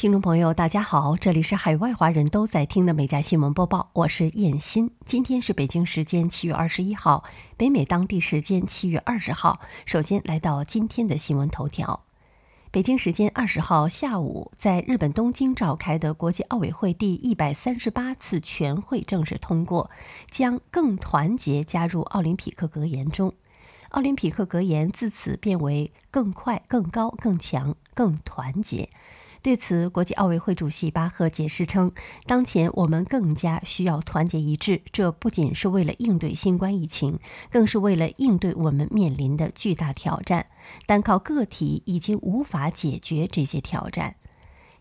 听众朋友，大家好，这里是海外华人都在听的美家新闻播报，我是燕欣。今天是北京时间七月二十一号，北美当地时间七月二十号。首先来到今天的新闻头条。北京时间二十号下午，在日本东京召开的国际奥委会第一百三十八次全会正式通过，将“更团结”加入奥林匹克格言中。奥林匹克格言自此变为“更快、更高、更强、更团结”。对此，国际奥委会主席巴赫解释称：“当前我们更加需要团结一致，这不仅是为了应对新冠疫情，更是为了应对我们面临的巨大挑战。单靠个体已经无法解决这些挑战。”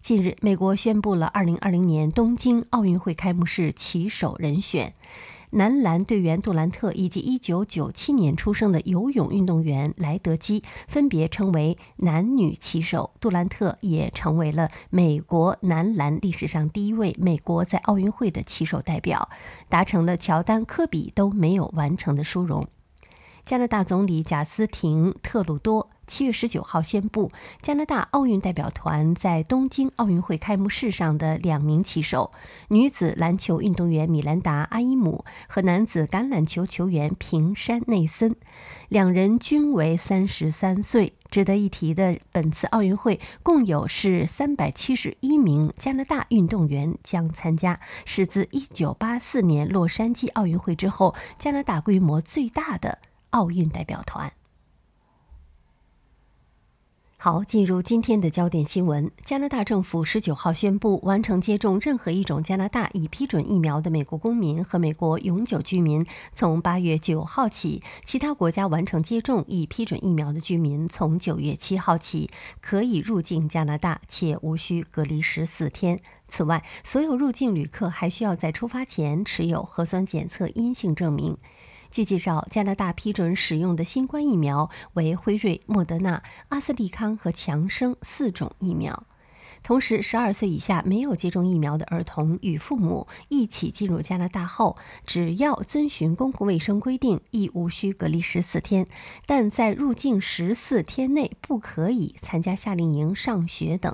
近日，美国宣布了2020年东京奥运会开幕式旗手人选。男篮队员杜兰特以及1997年出生的游泳运动员莱德基分别成为男女旗手，杜兰特也成为了美国男篮历史上第一位美国在奥运会的旗手代表，达成了乔丹、科比都没有完成的殊荣。加拿大总理贾斯廷·特鲁多。七月十九号宣布，加拿大奥运代表团在东京奥运会开幕式上的两名旗手——女子篮球运动员米兰达·阿伊姆和男子橄榄球球员平山内森，两人均为三十三岁。值得一提的，本次奥运会共有是三百七十一名加拿大运动员将参加，是自一九八四年洛杉矶奥运会之后加拿大规模最大的奥运代表团。好，进入今天的焦点新闻。加拿大政府十九号宣布，完成接种任何一种加拿大已批准疫苗的美国公民和美国永久居民，从八月九号起；其他国家完成接种已批准疫苗的居民，从九月七号起可以入境加拿大，且无需隔离十四天。此外，所有入境旅客还需要在出发前持有核酸检测阴性证明。据介绍，加拿大批准使用的新冠疫苗为辉瑞、莫德纳、阿斯利康和强生四种疫苗。同时，十二岁以下没有接种疫苗的儿童与父母一起进入加拿大后，只要遵循公共卫生规定，亦无需隔离十四天。但在入境十四天内，不可以参加夏令营、上学等。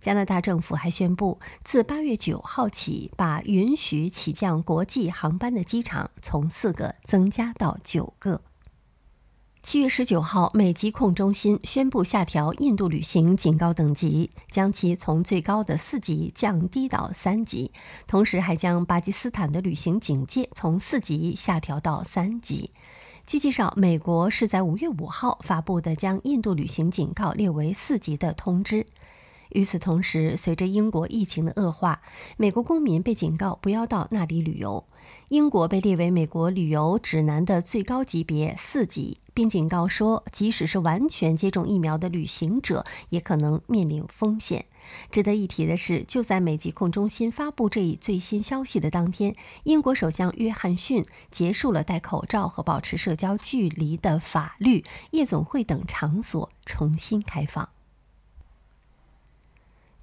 加拿大政府还宣布，自八月九号起，把允许起降国际航班的机场从四个增加到九个。七月十九号，美疾控中心宣布下调印度旅行警告等级，将其从最高的四级降低到三级，同时还将巴基斯坦的旅行警戒从四级下调到三级。据介绍，美国是在五月五号发布的将印度旅行警告列为四级的通知。与此同时，随着英国疫情的恶化，美国公民被警告不要到那里旅游。英国被列为美国旅游指南的最高级别四级，并警告说，即使是完全接种疫苗的旅行者，也可能面临风险。值得一提的是，就在美疾控中心发布这一最新消息的当天，英国首相约翰逊结束了戴口罩和保持社交距离的法律，夜总会等场所重新开放。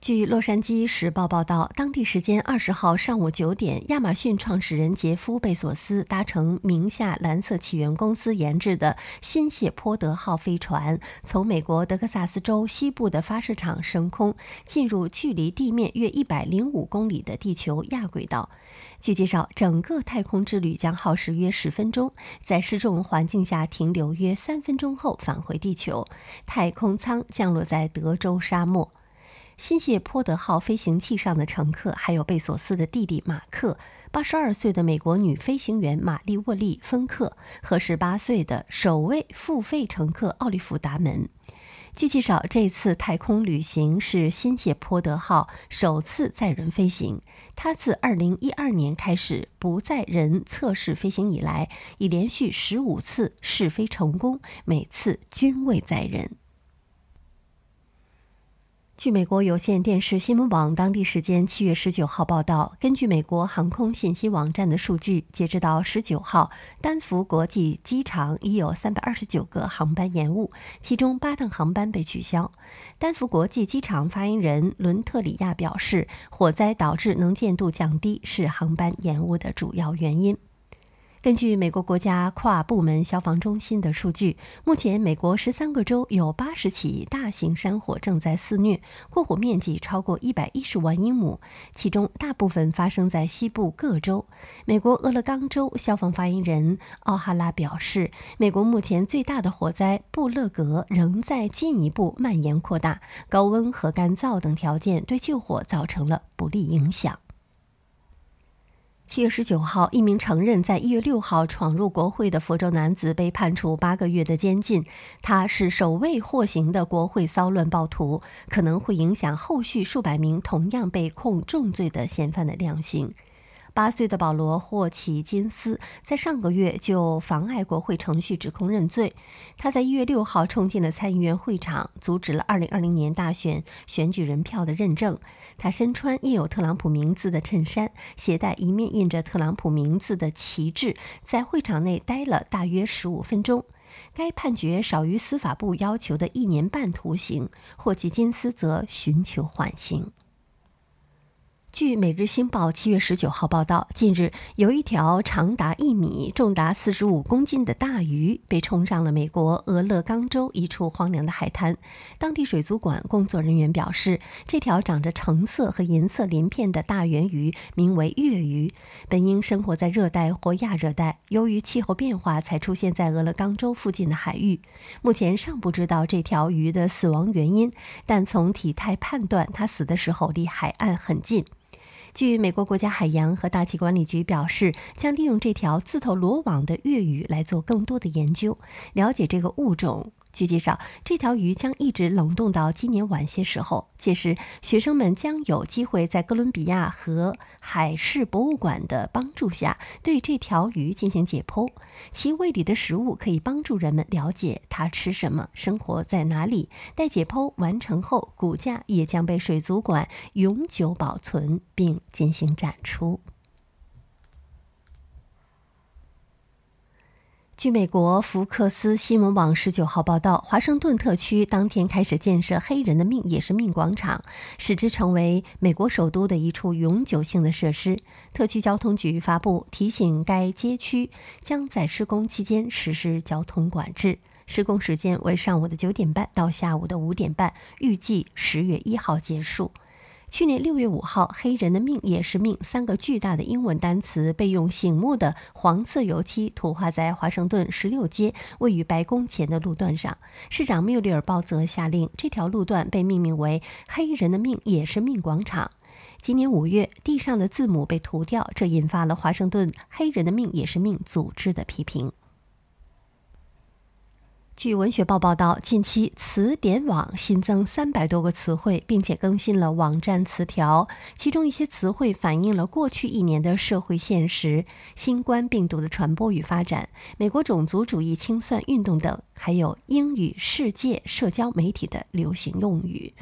据《洛杉矶时报》报道，当地时间二十号上午九点，亚马逊创始人杰夫·贝索斯搭乘名下蓝色起源公司研制的新谢泼德号飞船，从美国德克萨斯州西部的发射场升空，进入距离地面约一百零五公里的地球亚轨道。据介绍，整个太空之旅将耗时约十分钟，在失重环境下停留约三分钟后返回地球。太空舱降落在德州沙漠。新谢泼德号飞行器上的乘客还有贝索斯的弟弟马克、八十二岁的美国女飞行员玛丽沃利芬克和十八岁的首位付费乘客奥利弗达门。据介绍，这次太空旅行是新谢泼德号首次载人飞行。它自二零一二年开始不载人测试飞行以来，已连续十五次试飞成功，每次均未载人。据美国有线电视新闻网当地时间七月十九号报道，根据美国航空信息网站的数据，截止到十九号，丹佛国际机场已有三百二十九个航班延误，其中八趟航班被取消。丹佛国际机场发言人伦特里亚表示，火灾导致能见度降低是航班延误的主要原因。根据美国国家跨部门消防中心的数据，目前美国十三个州有八十起大型山火正在肆虐，过火面积超过一百一十万英亩，其中大部分发生在西部各州。美国俄勒冈州消防发言人奥哈拉表示，美国目前最大的火灾布勒格仍在进一步蔓延扩大，高温和干燥等条件对救火造成了不利影响。七月十九号，一名承认在一月六号闯入国会的福州男子被判处八个月的监禁。他是首位获刑的国会骚乱暴徒，可能会影响后续数百名同样被控重罪的嫌犯的量刑。八岁的保罗·霍奇金斯在上个月就妨碍国会程序指控认罪。他在一月六号冲进了参议院会场，阻止了二零二零年大选选举人票的认证。他身穿印有特朗普名字的衬衫，携带一面印着特朗普名字的旗帜，在会场内待了大约十五分钟。该判决少于司法部要求的一年半徒刑，霍奇金斯则寻求缓刑。据《每日新报》七月十九号报道，近日有一条长达一米、重达四十五公斤的大鱼被冲上了美国俄勒冈州一处荒凉的海滩。当地水族馆工作人员表示，这条长着橙色和银色鳞片的大圆鱼名为月鱼，本应生活在热带或亚热带，由于气候变化才出现在俄勒冈州附近的海域。目前尚不知道这条鱼的死亡原因，但从体态判断，它死的时候离海岸很近。据美国国家海洋和大气管理局表示，将利用这条自投罗网的粤鱼来做更多的研究，了解这个物种。据介绍，这条鱼将一直冷冻到今年晚些时候，届时学生们将有机会在哥伦比亚和海事博物馆的帮助下对这条鱼进行解剖。其胃里的食物可以帮助人们了解它吃什么、生活在哪里。待解剖完成后，骨架也将被水族馆永久保存并进行展出。据美国福克斯新闻网十九号报道，华盛顿特区当天开始建设“黑人的命也是命”广场，使之成为美国首都的一处永久性的设施。特区交通局发布提醒，该街区将在施工期间实施交通管制，施工时间为上午的九点半到下午的五点半，预计十月一号结束。去年六月五号，“黑人的命也是命”三个巨大的英文单词被用醒目的黄色油漆涂画在华盛顿十六街位于白宫前的路段上。市长缪利尔鲍泽下令，这条路段被命名为“黑人的命也是命”广场。今年五月，地上的字母被涂掉，这引发了华盛顿“黑人的命也是命”组织的批评。据文学报报道，近期词典网新增三百多个词汇，并且更新了网站词条。其中一些词汇反映了过去一年的社会现实、新冠病毒的传播与发展、美国种族主义清算运动等，还有英语世界社交媒体的流行用语。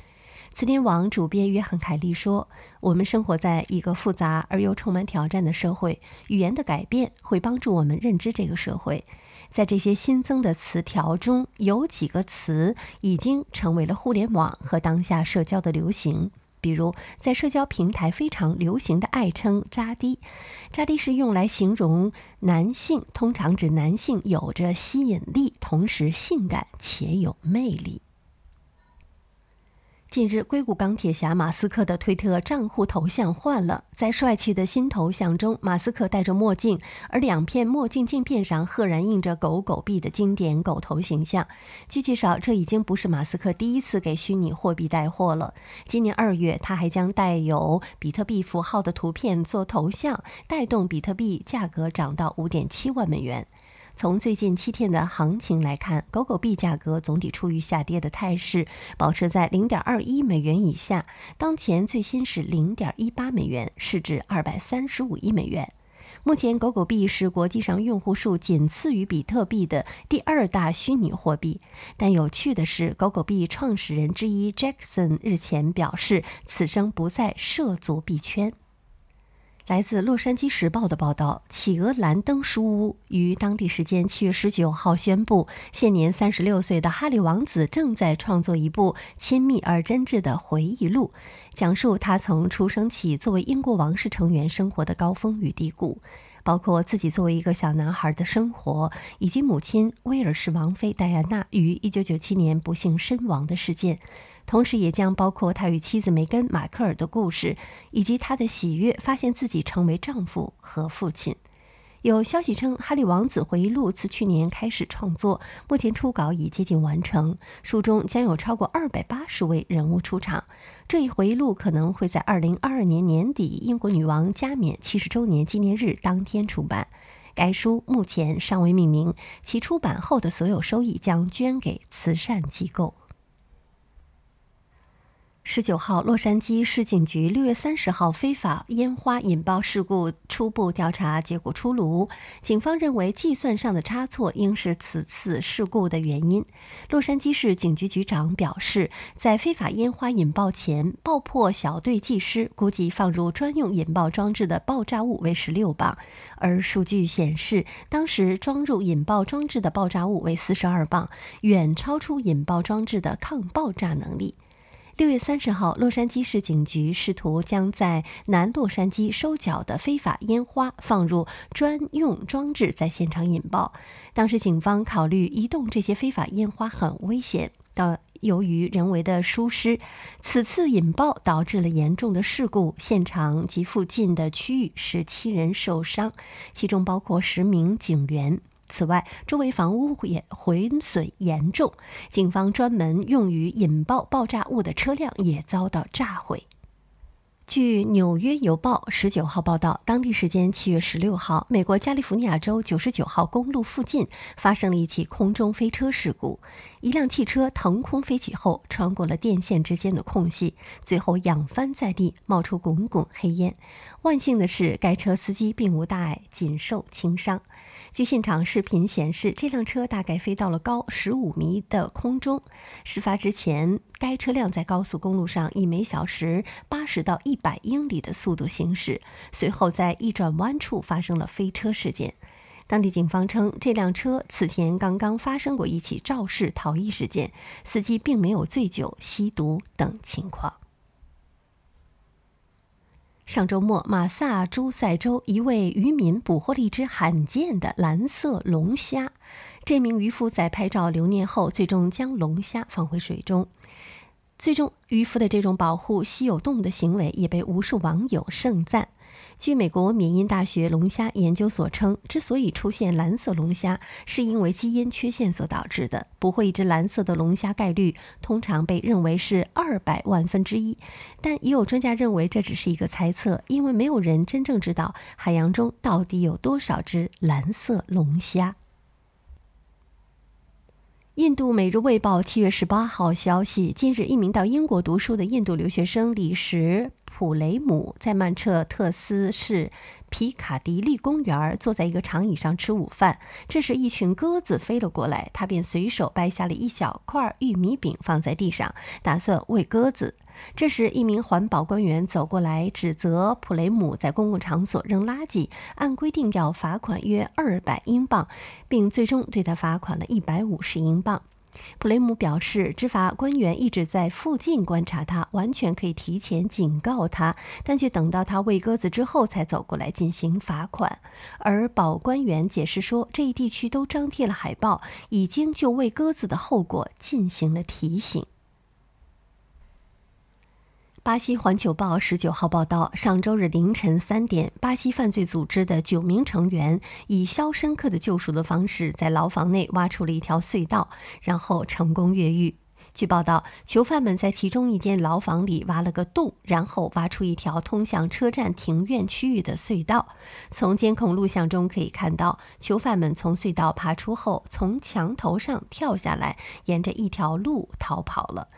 词典网主编约翰·凯利说：“我们生活在一个复杂而又充满挑战的社会，语言的改变会帮助我们认知这个社会。”在这些新增的词条中，有几个词已经成为了互联网和当下社交的流行。比如，在社交平台非常流行的爱称“扎滴”，扎滴是用来形容男性，通常指男性有着吸引力，同时性感且有魅力。近日，硅谷钢铁侠马斯克的推特账户头像换了，在帅气的新头像中，马斯克戴着墨镜，而两片墨镜镜片上赫然印着狗狗币的经典狗头形象。据介绍，这已经不是马斯克第一次给虚拟货币带货了。今年二月，他还将带有比特币符号的图片做头像，带动比特币价格涨到五点七万美元。从最近七天的行情来看，狗狗币价格总体处于下跌的态势，保持在零点二一美元以下。当前最新是零点一八美元，市值二百三十五亿美元。目前，狗狗币是国际上用户数仅次于比特币的第二大虚拟货币。但有趣的是，狗狗币创始人之一 Jackson 日前表示，此生不再涉足币圈。来自《洛杉矶时报》的报道，企鹅兰登书屋于当地时间七月十九号宣布，现年三十六岁的哈里王子正在创作一部亲密而真挚的回忆录，讲述他从出生起作为英国王室成员生活的高峰与低谷。包括自己作为一个小男孩的生活，以及母亲威尔士王妃戴安娜于一九九七年不幸身亡的事件。同时，也将包括他与妻子梅根·马克尔的故事，以及他的喜悦，发现自己成为丈夫和父亲。有消息称，《哈利王子回忆录》自去年开始创作，目前初稿已接近完成。书中将有超过二百八十位人物出场。这一回忆录可能会在二零二二年年底英国女王加冕七十周年纪念日当天出版。该书目前尚未命名，其出版后的所有收益将捐给慈善机构。十九号，洛杉矶市警局六月三十号非法烟花引爆事故初步调查结果出炉，警方认为计算上的差错应是此次事故的原因。洛杉矶市警局局长表示，在非法烟花引爆前，爆破小队技师估计放入专用引爆装置的爆炸物为十六磅，而数据显示，当时装入引爆装置的爆炸物为四十二磅，远超出引爆装置的抗爆炸能力。六月三十号，洛杉矶市警局试图将在南洛杉矶收缴的非法烟花放入专用装置，在现场引爆。当时，警方考虑移动这些非法烟花很危险，到由于人为的疏失，此次引爆导致了严重的事故。现场及附近的区域十七人受伤，其中包括十名警员。此外，周围房屋也毁损严重，警方专门用于引爆爆炸物的车辆也遭到炸毁。据《纽约邮报》十九号报道，当地时间七月十六号，美国加利福尼亚州九十九号公路附近发生了一起空中飞车事故。一辆汽车腾空飞起后，穿过了电线之间的空隙，最后仰翻在地，冒出滚滚黑烟。万幸的是，该车司机并无大碍，仅受轻伤。据现场视频显示，这辆车大概飞到了高十五米的空中。事发之前，该车辆在高速公路上以每小时八十到一百英里的速度行驶，随后在一转弯处发生了飞车事件。当地警方称，这辆车此前刚刚发生过一起肇事逃逸事件，司机并没有醉酒、吸毒等情况。上周末，马萨诸塞州一位渔民捕获了一只罕见的蓝色龙虾。这名渔夫在拍照留念后，最终将龙虾放回水中。最终，渔夫的这种保护稀有动物的行为也被无数网友盛赞。据美国缅因大学龙虾研究所称，之所以出现蓝色龙虾，是因为基因缺陷所导致的。捕获一只蓝色的龙虾概率通常被认为是二百万分之一，但也有专家认为这只是一个猜测，因为没有人真正知道海洋中到底有多少只蓝色龙虾。印度《每日卫报》七月十八号消息，近日一名到英国读书的印度留学生李石。普雷姆在曼彻特斯市皮卡迪利公园坐在一个长椅上吃午饭，这时一群鸽子飞了过来，他便随手掰下了一小块玉米饼放在地上，打算喂鸽子。这时，一名环保官员走过来，指责普雷姆在公共场所扔垃圾，按规定要罚款约二百英镑，并最终对他罚款了一百五十英镑。普雷姆表示，执法官员一直在附近观察他，完全可以提前警告他，但却等到他喂鸽子之后才走过来进行罚款。而保官员解释说，这一地区都张贴了海报，已经就喂鸽子的后果进行了提醒。巴西《环球报》十九号报道，上周日凌晨三点，巴西犯罪组织的九名成员以《肖申克的救赎》的方式，在牢房内挖出了一条隧道，然后成功越狱。据报道，囚犯们在其中一间牢房里挖了个洞，然后挖出一条通向车站庭院区域的隧道。从监控录像中可以看到，囚犯们从隧道爬出后，从墙头上跳下来，沿着一条路逃跑了。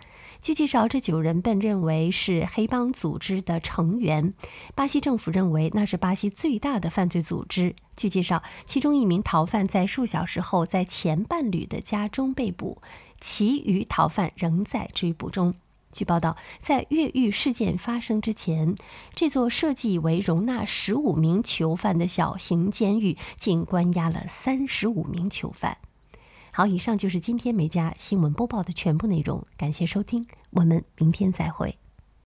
据介绍，这九人被认为是黑帮组织的成员。巴西政府认为那是巴西最大的犯罪组织。据介绍，其中一名逃犯在数小时后在前伴侣的家中被捕，其余逃犯仍在追捕中。据报道，在越狱事件发生之前，这座设计为容纳十五名囚犯的小型监狱竟关押了三十五名囚犯。好，以上就是今天美家新闻播报的全部内容。感谢收听，我们明天再会。